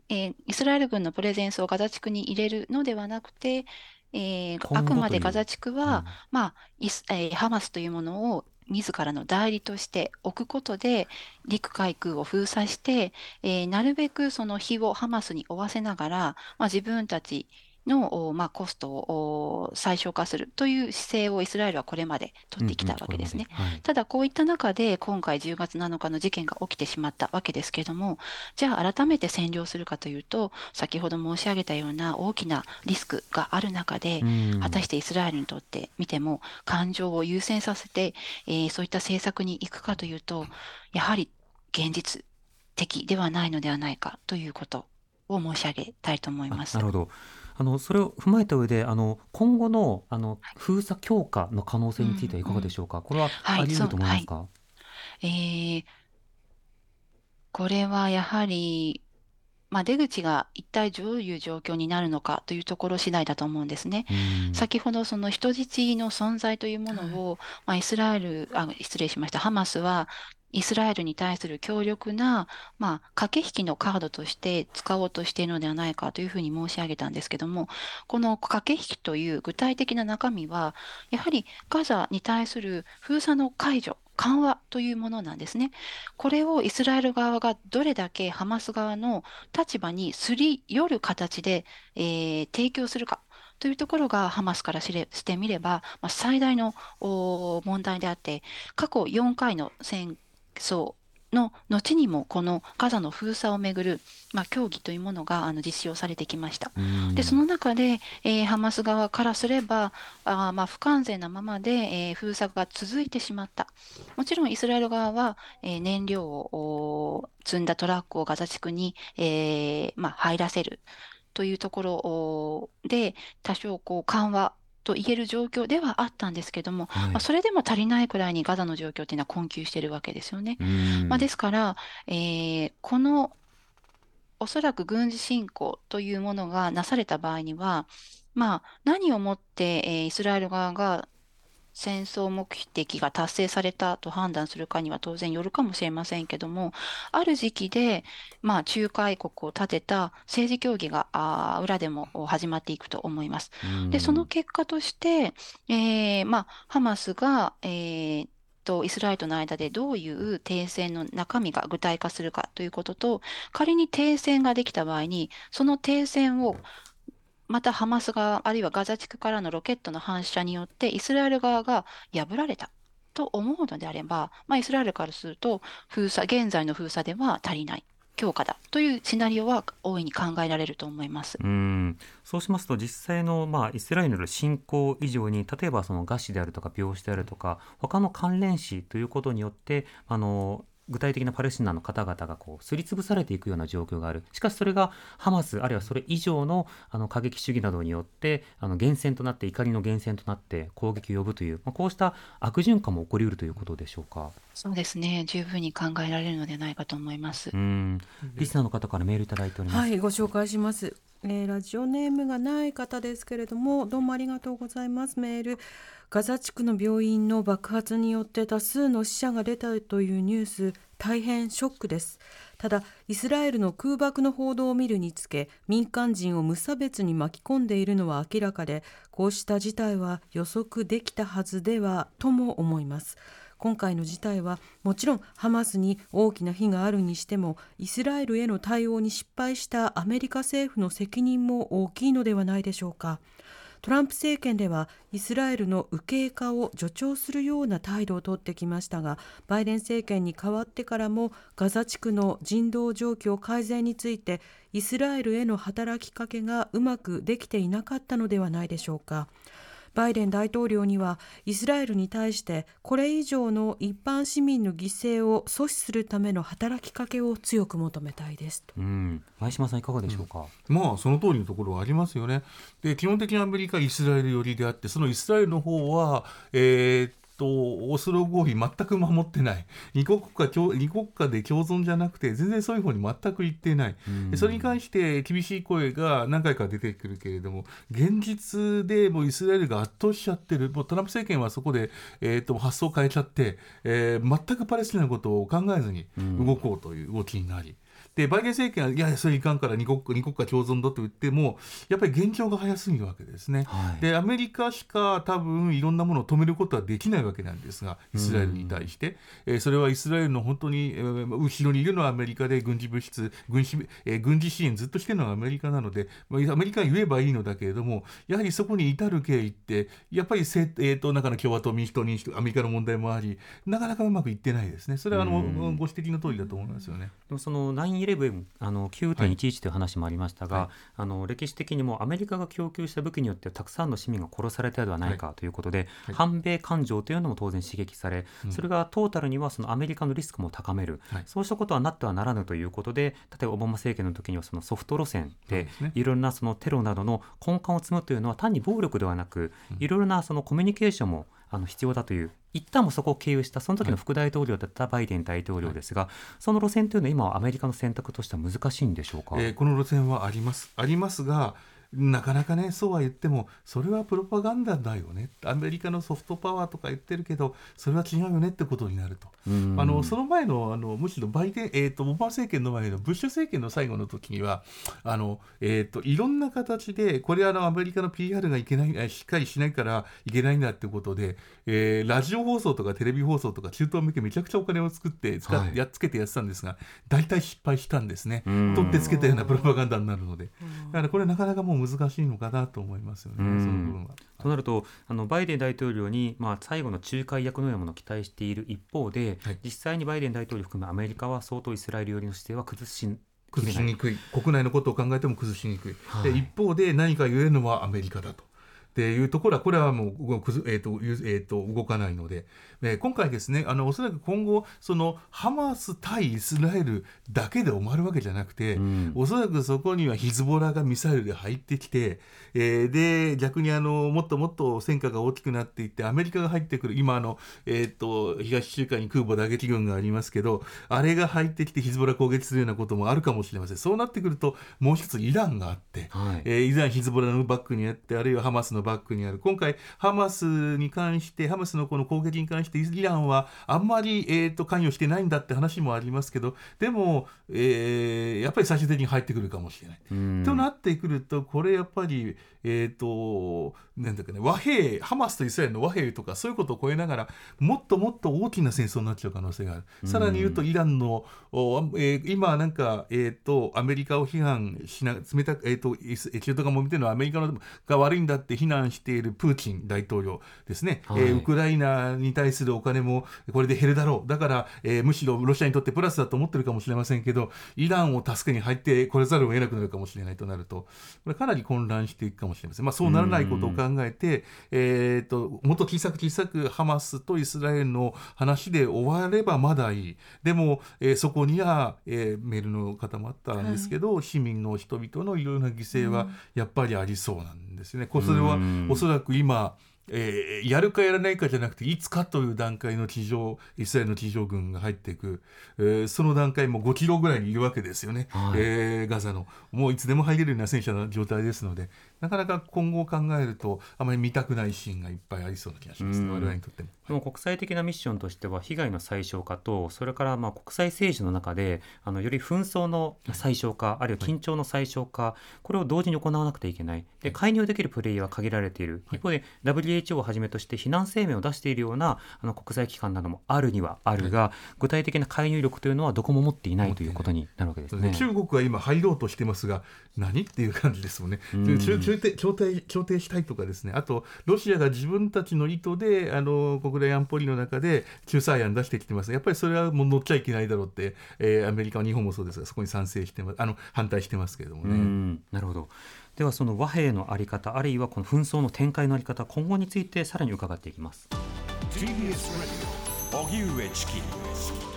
えー、イスラエル軍のプレゼンスをガザ地区に入れるのではなくて、えー、あくまでガザ地区は、うん、まあイスえー、ハマスというものを自らの代理として置くことで陸海空を封鎖して、えー、なるべくその火をハマスに負わせながら、まあ、自分たちの、まあ、コストを最小化するという姿勢をイスラエルはこれまで取ってきたわけですね。うんうんはい、ただ、こういった中で今回10月7日の事件が起きてしまったわけですけれども、じゃあ改めて占領するかというと、先ほど申し上げたような大きなリスクがある中で、うん、果たしてイスラエルにとって見ても感情を優先させて、えー、そういった政策に行くかというと、やはり現実的ではないのではないかということを申し上げたいと思います。なるほど。あのそれを踏まえた上であの今後のあの封鎖強化の可能性についてはいかがでしょうか、これはあり得ると思いますか、はい、えー、これはやはり、まあ、出口が一体どういう状況になるのかというところ次第だと思うんですね。先ほどその人質の存在というものを、まあ、イスラエルあ失礼しました。ハマスはイスラエルに対する強力な、まあ、駆け引きのカードとして使おうとしているのではないかというふうに申し上げたんですけども、この駆け引きという具体的な中身は、やはりガザに対する封鎖の解除、緩和というものなんですね。これをイスラエル側がどれだけハマス側の立場にすり寄る形で、えー、提供するか。というところがハマスからしてみれば、まあ、最大の問題であって、過去4回の戦そうの後にもこのガザの封鎖をめぐる、まあ、協議というものがあの実施をされてきました。でその中で、えー、ハマス側からすればあまあ不完全なままで、えー、封鎖が続いてしまった。もちろんイスラエル側は、えー、燃料を積んだトラックをガザ地区に、えーまあ、入らせるというところで多少こう緩和と言える状況ではあったんですけども、はい、まあ、それでも足りないくらいにガザの状況っていうのは困窮しているわけですよね。まあ、ですから、えー、このおそらく軍事侵攻というものがなされた場合には、まあ、何をもって、えー、イスラエル側が戦争目的が達成されたと判断するかには当然よるかもしれませんけども、ある時期で、まあ、仲介国を立てた政治協議があ裏でも始まっていくと思います。で、その結果として、えー、まあ、ハマスが、えーとイスラエルとの間でどういう停戦の中身が具体化するかということと、仮に停戦ができた場合に、その停戦をまたハマス側、あるいはガザ地区からのロケットの反射によってイスラエル側が破られたと思うのであれば、まあ、イスラエルからすると封鎖、現在の封鎖では足りない。強化だというシナリオは大いに考えられると思いますうんそうしますと実際の、まあ、イスラエルの侵攻以上に例えばその餓死であるとか病死であるとか他の関連死ということによってあの具体的なパレスチナの方々がこうすりつぶされていくような状況がある。しかしそれがハマスあるいはそれ以上のあの過激主義などによってあの源泉となって怒りの源泉となって攻撃を呼ぶという、まあ、こうした悪循環も起こりうるということでしょうか？そうですね。十分に考えられるのではないかと思います。うん。リスナーの方からメールいただいております。はいご紹介します。えー、ラジオネームがない方ですけれどもどうもありがとうございます。メールガザ地区の病院の爆発によって多数の死者が出たというニュース大変ショックです。ただイスラエルの空爆の報道を見るにつけ民間人を無差別に巻き込んでいるのは明らかでこうした事態は予測できたはずではとも思います。今回の事態はもちろんハマスに大きな非があるにしてもイスラエルへの対応に失敗したアメリカ政府の責任も大きいのではないでしょうか。トランプ政権ではイスラエルの右傾化を助長するような態度をとってきましたがバイデン政権に代わってからもガザ地区の人道状況改善についてイスラエルへの働きかけがうまくできていなかったのではないでしょうか。バイデン大統領にはイスラエルに対してこれ以上の一般市民の犠牲を阻止するための働きかけを強く求めたいですと、うん、前島さんいかがでしょうか、うん、まあその通りのところはありますよね。で基本的にアメリカイスラエル寄りであってそのイスラエルの方はえーとオスロ合意全く守ってない。二国家二国家で共存じゃなくて全然そういう方に全く言っていない、うん、それに関して厳しい声が何回か出てくるけれども現実でもうイスラエルが圧倒しちゃってる。もうトランプ政権はそこで、えーと、発想を変えちゃって、えー、全くパレスチナのことを考えずに動こうという動きになり。うんでバイデン政権はいやそれいかんから二国二国家共存だと言ってもやっぱり現状が早すぎるわけですね、はい、でアメリカしか多分いろんなものを止めることはできないわけなんですがイスラエルに対して、えー、それはイスラエルの本当に、えー、後ろにいるのはアメリカで軍事物質軍事,、えー、軍事支援ずっとしてるのはアメリカなので、まあ、アメリカに言えばいいのだけれどもやはりそこに至る経緯ってやっぱりせ、えーと、中の共和党民主党民主党アメリカの問題もありなかなかうまくいってないですね。それはあの、ご指摘の通りだと思いますよね。でもその9-11あの9.11という話もありましたが、はい、あの歴史的にもアメリカが供給した武器によってたくさんの市民が殺されたのではないかということで、はい、反米感情というのも当然刺激され、それがトータルにはそのアメリカのリスクも高める、そうしたことはなってはならぬということで例えばオバマ政権の時にはそのソフト路線でいろいろなそのテロなどの根幹を積むというのは単に暴力ではなくいろいろなそのコミュニケーションもあの必要だという一旦もそこを経由したその時の副大統領だったバイデン大統領ですが、はい、その路線というのは今はアメリカの選択としては難しいんでしょうか、えー、この路線はあります。ありますがなかなかねそうは言ってもそれはプロパガンダだよね。アメリカのソフトパワーとか言ってるけどそれは違うよねってことになると。あのその前のあのむしろバイデン、えーと、オバマ政権の前のブッシュ政権の最後の時にはあの、えーと、いろんな形でこれあのアメリカの PR がいけないしっかりしないからいけないんだってことで、えー、ラジオ放送とかテレビ放送とか中東向けめちゃくちゃお金を作って使っ、はい、やっつけてやってたんですが大体失敗したんですね。取ってつけたようなプロパガンダになるので。だからこれなかなかもう難しいのかなと思いますよね、その部分は。となるとあのバイデン大統領に、まあ、最後の仲介役のようなものを期待している一方で、はい、実際にバイデン大統領含めアメリカは相当イスラエル寄りの姿勢は崩し崩しにくい。国内のことを考えても崩しにくい、はい、で一方で何か言えるのはアメリカだと。っていうところは、これはもう、えーとえーと、動かないので、えー、今回ですね、あのおそらく今後、そのハマス対イスラエルだけで終わるわけじゃなくて、うん、おそらくそこにはヒズボラがミサイルで入ってきて、えー、で逆にあのもっともっと戦果が大きくなっていって、アメリカが入ってくる、今あの、えーと、東中海に空母打撃軍がありますけど、あれが入ってきてヒズボラ攻撃するようなこともあるかもしれません。そうなってくると、もう一つイランがあって、はいえー、イラン、ヒズボラのバックにあって、あるいはハマスのバックにある。今回、ハマスに関して、ハマスのこの攻撃に関して、イランはあんまり、えーと、関与してないんだって話もありますけど、でも、えー、やっぱり最終的に入ってくるかもしれない。となってくると、これやっぱり、えっ、ー、と、なんだかね、和平、ハマスとイスラエルの和平とか、そういうことを超えながら、もっともっと大きな戦争になっちゃう可能性がある。さらに言うと、イランの、えー、今、なんか、えっ、ー、と、アメリカを批判しな、冷たく、えっ、ー、と、中東がも見てるのはアメリカのが悪いんだって非難しているプーチン大統領ですね、はい、えー、ウクライナに対するお金もこれで減るだろう。だから、えー、むしろロシアにとってプラスだと思ってるかもしれませんけど、イランを助けに入ってこれざるを得なくなるかもしれないとなると、これかなり混乱していくかもしれません。まあ、そうならないことを考えて、えーと、もっと小さく小さくハマスとイスラエルの話で終わればまだいい。でも、えー、そこには、えー、メールの方もあったんですけど、はい、市民の人々のいろいろな犠牲はやっぱりありそうなんですね。それはおそらく今、えー、やるかやらないかじゃなくていつかという段階の地上イスラエルの地上軍が入っていく、えー、その段階も5キロぐらいにいるわけですよね、はい、えー、ガザの。もういつでも入れるような戦車の状態ですのでなかなか今後考えるとあまり見たくないシーンがいっぱいありそうな気がします。ね、我々にとっても。でも国際的なミッションとしては被害の最小化とそれからまあ国際政治の中であのより紛争の最小化、はい、あるいは緊張の最小化、はい、これを同時に行わなくてはいけない。で介入できるプレイヤーは限られている、一方で WH WHO をはじめとして非難声明を出しているようなあの国際機関などもあるにはあるが、はい、具体的な介入力というのはどこも持っていないということになるわけですね。中国は今入ろうとしてますが何っていう感じですもんね。調停調停調停したいとかですね。あとロシアが自分たちの意図であの国連安保理の中で仲裁案出してきてます。やっぱりそれはもう乗っちゃいけないだろうって、えー、アメリカ日本もそうですがそこに賛成してます。あの反対してますけれどもね。なるほど。ではその和平のあり方あるいはこの紛争の展開のあり方今後についてさらに伺っていきます。荻上チキ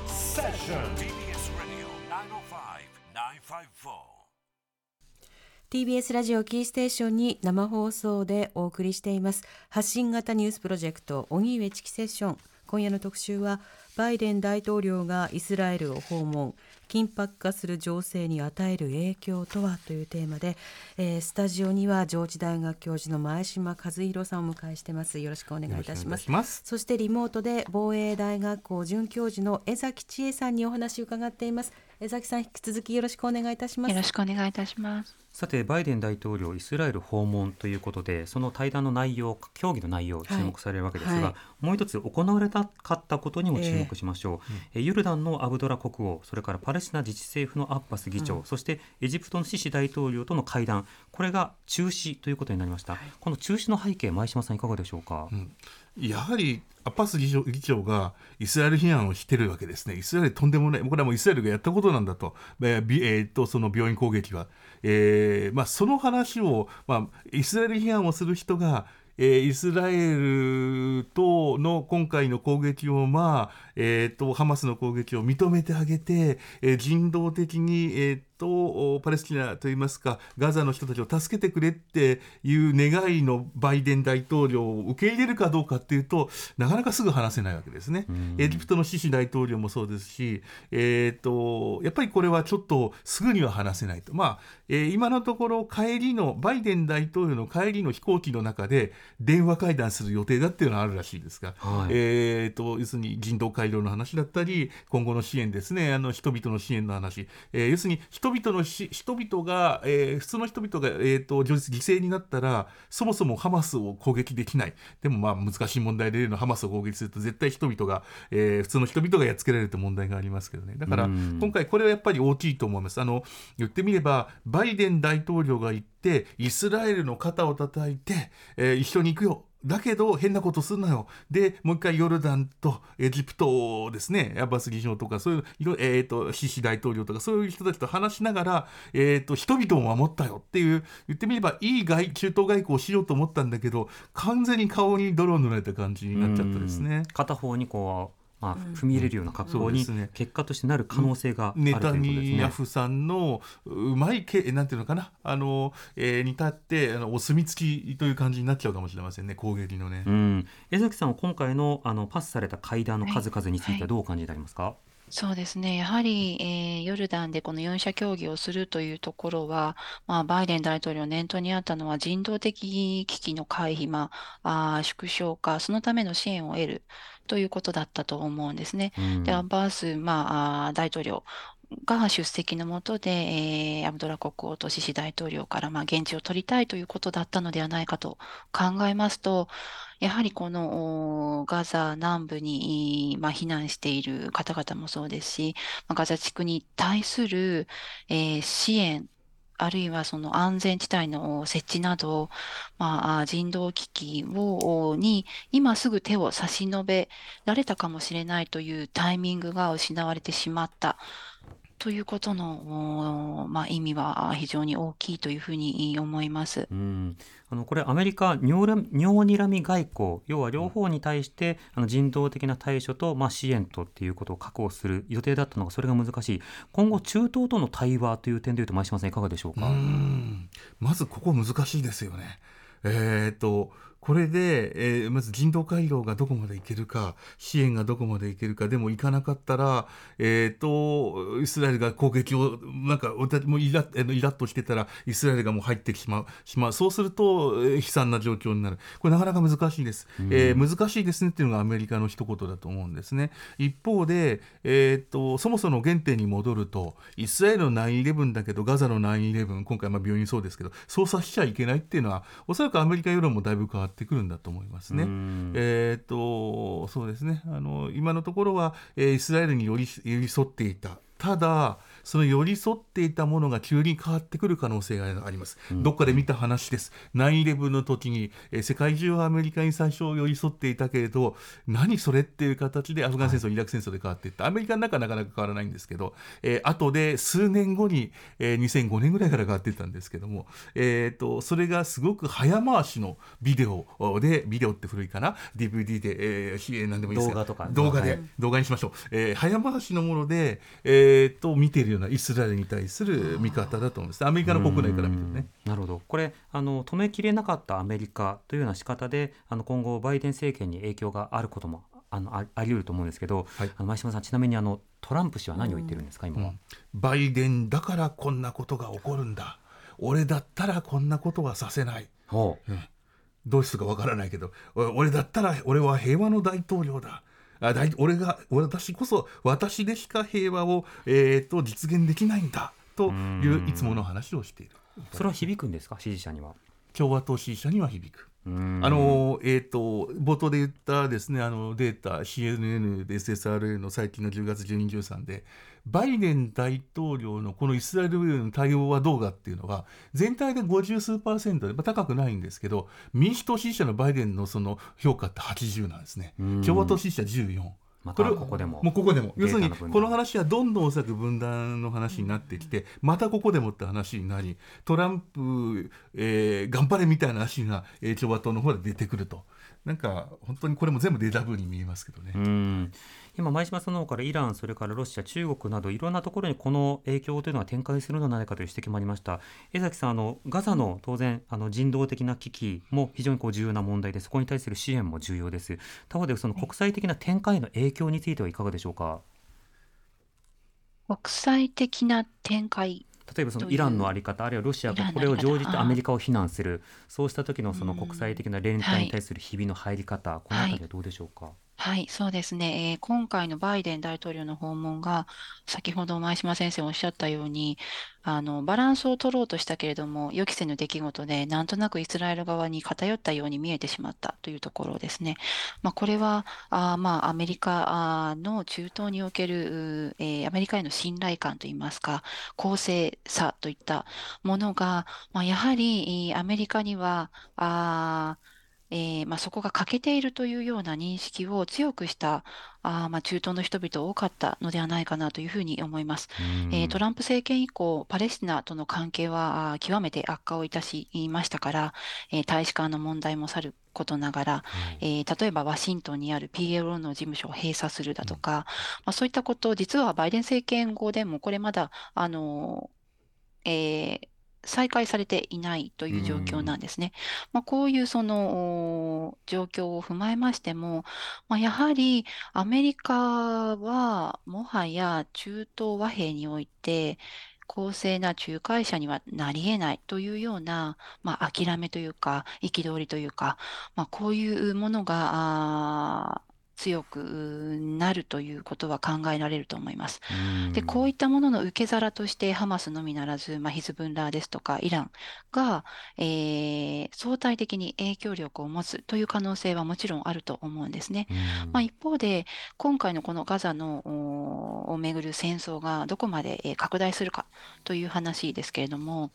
セッション TBS ラジオキーステーションに生放送でお送りしています。発信型ニュースプロジェクト荻上チキセッション。今夜の特集はバイデン大統領がイスラエルを訪問。緊迫化する情勢に与える影響とはというテーマで、えー、スタジオには上智大学教授の前島和弘さんを迎えしてます。よろしくお願いいたします。そしてリモートで防衛大学校准教授の江崎千恵さんにお話を伺っています。江崎さん引き続きよろしくお願いいたします。よろしくお願いいたしますさてバイデン大統領イスラエル訪問ということでその対談の内容協議の内容注目されるわけですが、はい。はい、もう一つ行われたかったことにも注目しましょう、えー、ユルダンのアブドラ国王それからパレスチナ自治政府のアッバス議長、うん、そしてエジプトのシシ大統領との会談。これが中止ということになりました、はい、この中止の背景前島さんいかがでしょうか、うん。やはりアッパス議長議長がイスラエル批判をしてるわけですね。イスラエルとんでもない、これはもうイスラエルがやったことなんだと、えーえー、とその病院攻撃は。えーまあ、その話を、まあ、イスラエル批判をする人が、えー、イスラエルとの今回の攻撃を、まあえーと、ハマスの攻撃を認めてあげて、えー、人道的に、えーとパレスチナといいますかガザの人たちを助けてくれっていう願いのバイデン大統領を受け入れるかどうかっていうとなかなかすぐ話せないわけですね。エジプトのシシ大統領もそうですし、えーと、やっぱりこれはちょっとすぐには話せないと。まあえー、今のところ帰りのバイデン大統領の帰りの飛行機の中で電話会談する予定だっていうのはあるらしいですが、はい、えーと、要するに人道回廊の話だったり今後の支援ですねあの人々の支援の話、えー、要するに人人々のし人々が、えー、普通の人々が、えーと、犠牲になったらそもそもハマスを攻撃できない。でもまあ難しい問題でのハマスを攻撃すると絶対人々が、えー、普通の人々がやっつけられるという問題がありますけどね。だから今回これはやっぱり大きいと思います。あの言ってみればバイデン大統領が言ってイスラエルの肩を叩いて、えー、一緒に行くよだけど変なことすんなよ。で、もう一回ヨルダンとエジプトですね、アバス議長とか、そういう、えっ、ー、と、シシ大統領とか、そういう人たちと話しながら、えっ、ー、と、人々を守ったよっていう、言ってみればいい外中東外交をしようと思ったんだけど、完全に顔に泥を塗られた感じになっちゃったですね。片方にこうまあ、踏み入れるような格好に結果としてなる可能性があるということですね。ネタニヤフさんのうまいけなんていうのかな？あの、えー、に立ってあのお墨付きという感じになっちゃうかもしれませんね攻撃のね。うん、江崎さんは今回のあのパスされた会談の数々についてはどうお感じになりますか、はいはいそうですね。やはり、えー、ヨルダンでこの4者協議をするというところは、まあ、バイデン大統領念頭にあったのは人道的危機の回避、まあ、あ縮小化、そのための支援を得るということだったと思うんですね。で、アッバース、まあ、大統領が出席のもとで、えー、アブドラ国王とシシ大統領から、まあ、現地を取りたいということだったのではないかと考えますと、やはりこのガザ南部に、まあ、避難している方々もそうですし、まあ、ガザ地区に対する、えー、支援あるいはその安全地帯の設置など、まあ、人道危機をに今すぐ手を差し伸べられたかもしれないというタイミングが失われてしまった。ということの、まあ、意味は非常に大きいというふうに思います。うんあのこれアメリカ尿にらみ外交要は両方に対してあの人道的な対処と、まあ、支援とっていうことを確保する予定だったのがそれが難しい今後中東との対話という点でいうと前島さんいかがでしょうか？まずここ難しいですよね。えー、っとこれで、えー、まず人道回廊がどこまでいけるか、支援がどこまでいけるか、でも行かなかったら、えっ、ー、と、イスラエルが攻撃を、なんか、もうイラッイラッとしてたら、イスラエルがもう入ってしまう。しまうそうすると、えー、悲惨な状況になる。これなかなか難しいです。うん、えー、難しいですねっていうのがアメリカの一言だと思うんですね。一方で、えっ、ー、と、そもそも原点に戻ると、イスラエルの9-11だけど、ガザの9-11、今回まあ病院そうですけど、操作しちゃいけないっていうのは、おそらくアメリカ世論もだいぶ変わってってくるんだと思いますね。えっ、とそうですね。あの今のところは、えー、イスラエルに寄り寄り添っていた。ただその寄り添っていたものが急に変わってくる可能性があります、うん、どっかで見た話です。9-11の時に、えー、世界中はアメリカに最初寄り添っていたけれど何それっていう形でアフガン戦争、はい、イラク戦争で変わっていった。アメリカの中はなかなか変わらないんですけど、えー、後で数年後に、えー、2005年ぐらいから変わっていったんですけども、えーと、それがすごく早回しのビデオでビデオって古いかな？DVD で、えー、何でもいいです動画とか動画で、はい、動画にしましょう、えー、早回しのもので、えーと見ているようなイスラエルに対する見方だと思うんです。アメリカの国内から見てね。なるほど。これあの止めきれなかったアメリカというような仕方であの今後バイデン政権に影響があることもあのあり得ると思うんですけど、はい、あの前島さんちなみにあのトランプ氏は何を言ってるんですか、今は、うん、バイデンだからこんなことが起こるんだ。俺だったらこんなことはさせない、ほう。うん、どうするかわからないけど。俺だったら俺は平和の大統領だあだい俺が私こそ私でしか平和を、えーと、実現できないんだといういつもの話をしている。それは響くんですか？支持者には。共和党支持者には響く。あのえーと、冒頭で言ったですねあのデータ CNN で SSRA の最近の10月12、13でバイデン大統領のこのイスラエルの対応はどうかっていうのは全体で50数パーセントで、まあ、高くないんですけど民主党支持者のバイデンのその評価って80なんですね。共和党支持者14。またここでも。もうここでも。要するにこの話はどんどんおそらく分断の話になってきてまたここでもって話になりトランプ、えー、頑張れみたいな話が、えー、共和党の方で出てくるとなんか本当にこれも全部データブに見えますけどね。今前島さんの方からイランそれからロシア中国などいろんなところにこの影響というのは展開するのではないかという指摘もありました。江崎さんあのガザの当然あの人道的な危機も非常にこう重要な問題でそこに対する支援も重要です。他方でその国際的な展開の影響についてはいかがでしょうか？国際的な展開例えばそのイランの在り方あるいはロシアがこれを常時てアメリカを非難するそうした時のその国際的な連帯に対するひびの入り方、この辺りはどうでしょうか？はい、そうですね。えー今回のバイデン大統領の訪問が、先ほど前島先生おっしゃったように、あの、バランスを取ろうとしたけれども、予期せぬ出来事で、なんとなくイスラエル側に偏ったように見えてしまったというところですね。まあ、これは、あまあ、アメリカの中東における、えーアメリカへの信頼感といいますか、公正さといったものが、まあ、やはり、アメリカには、あえー、まあ、そこが欠けているというような認識を強くしたあまあ、中東の人々多かったのではないかなというふうに思います。えー、トランプ政権以降、パレスチナとの関係は極めて悪化をいたしましたから、えー、大使館の問題もさることながら、えー、例えばワシントンにある PLO の事務所を閉鎖するだとか、まあ、そういったこと、実はバイデン政権後でもこれまだ、あのえー、再開されていないという状況なんですね。まあ、こういうその状況を踏まえましても、まあ、やはりアメリカはもはや中東和平において公正な仲介者にはなり得ないというような、まあ、諦めというか憤りというか、まあ、こういうものが強くなるということは考えられると思います。で、こういったものの受け皿としてハマスのみならず、まあ、ヒズブンラーですとかイランが、えー、相対的に影響力を持つという可能性はもちろんあると思うんですね。まあ、一方で、今回のこのガザのをめぐる戦争がどこまで拡大するかという話ですけれども、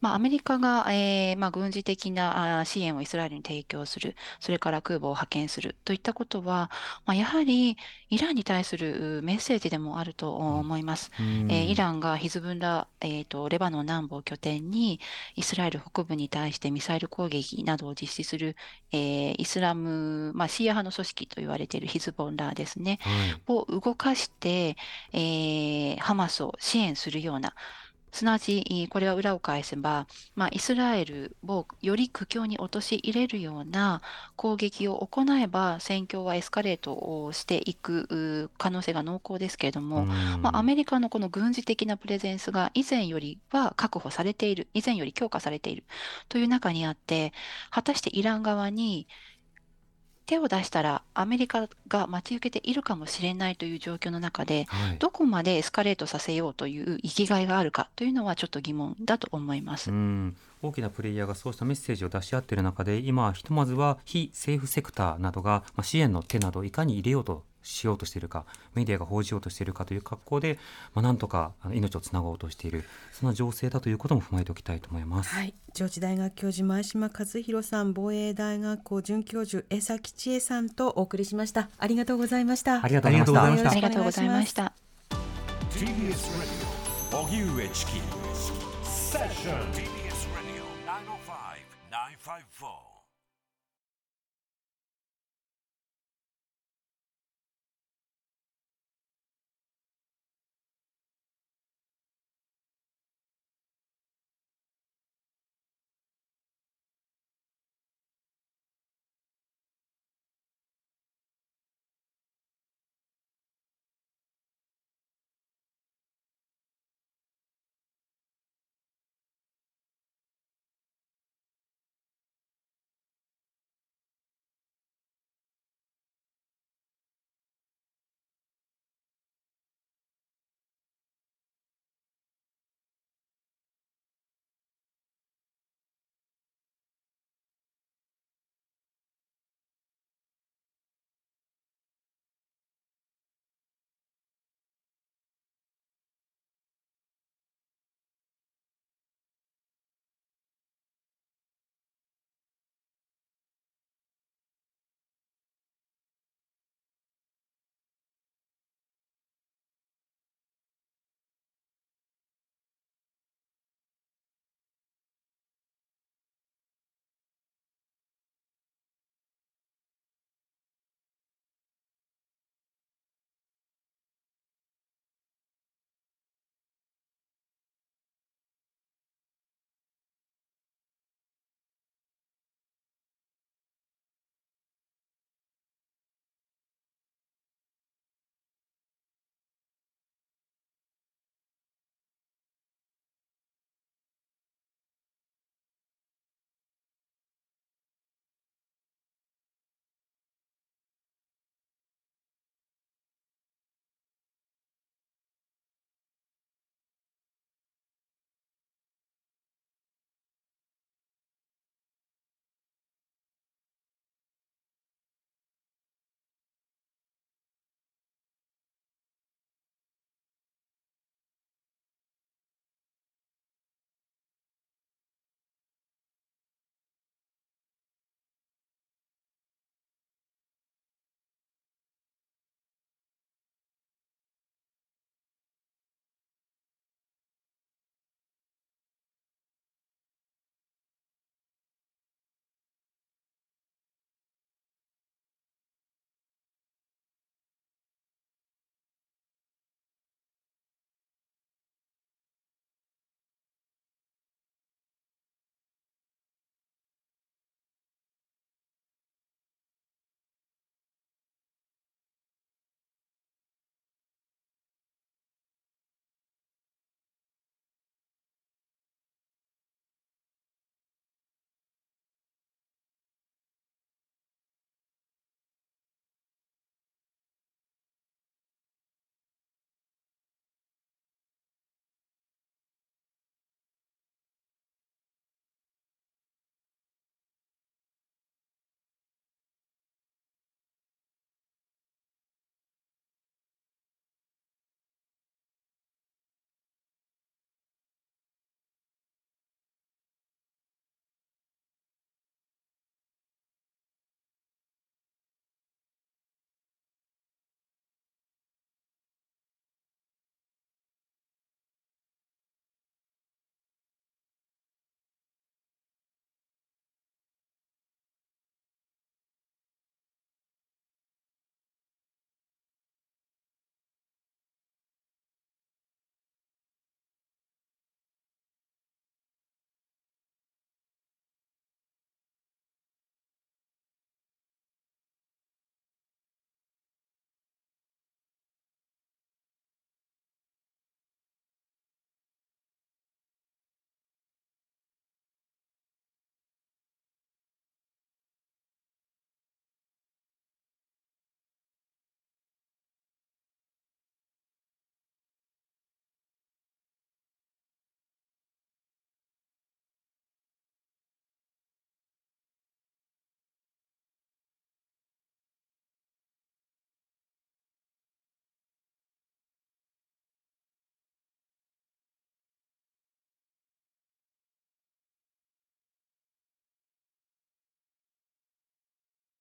まあ、アメリカが、えーまあ、軍事的な支援をイスラエルに提供する、それから空母を派遣する。といったことは、まあ、やはりイランに対するメッセージでもあると思います。うん、えー、イランがヒズブンラ、えーと、レバノン南部を拠点にイスラエル北部に対してミサイル攻撃などを実施する、えー、イスラム、まあ、シーア派の組織と言われているヒズボンラーですね、はい、を動かして、えー、ハマスを支援するような、すなわち、これは裏を返せば、まあ、イスラエルをより苦境に陥れるような攻撃を行えば、戦況はエスカレートをしていく可能性が濃厚ですけれども、まあ、アメリカのこの軍事的なプレゼンスが以前よりは確保されている、以前より強化されているという中にあって、果たしてイラン側に手を出したらアメリカが待ち受けているかもしれないという状況の中で、はい、どこまでエスカレートさせようという生きがいがあるかというのはちょっと疑問だと思います。大きなプレイヤーがそうしたメッセージを出し合っている中で今ひとまずは非政府セクターなどが支援の手などいかに入れようとしようとしているかメディアが報じようとしているかという格好で、まあ、なんとか命をつなごうとしているそんな情勢だということも踏まえておきたいと思います、はい、上智大学教授前島和弘さん防衛大学校准教授江崎千恵さんとお送りしました。ありがとうございました。ありがとうございました。ありがとうございました。TBS ラジオ荻上チキセッション TBS ラジオ905-954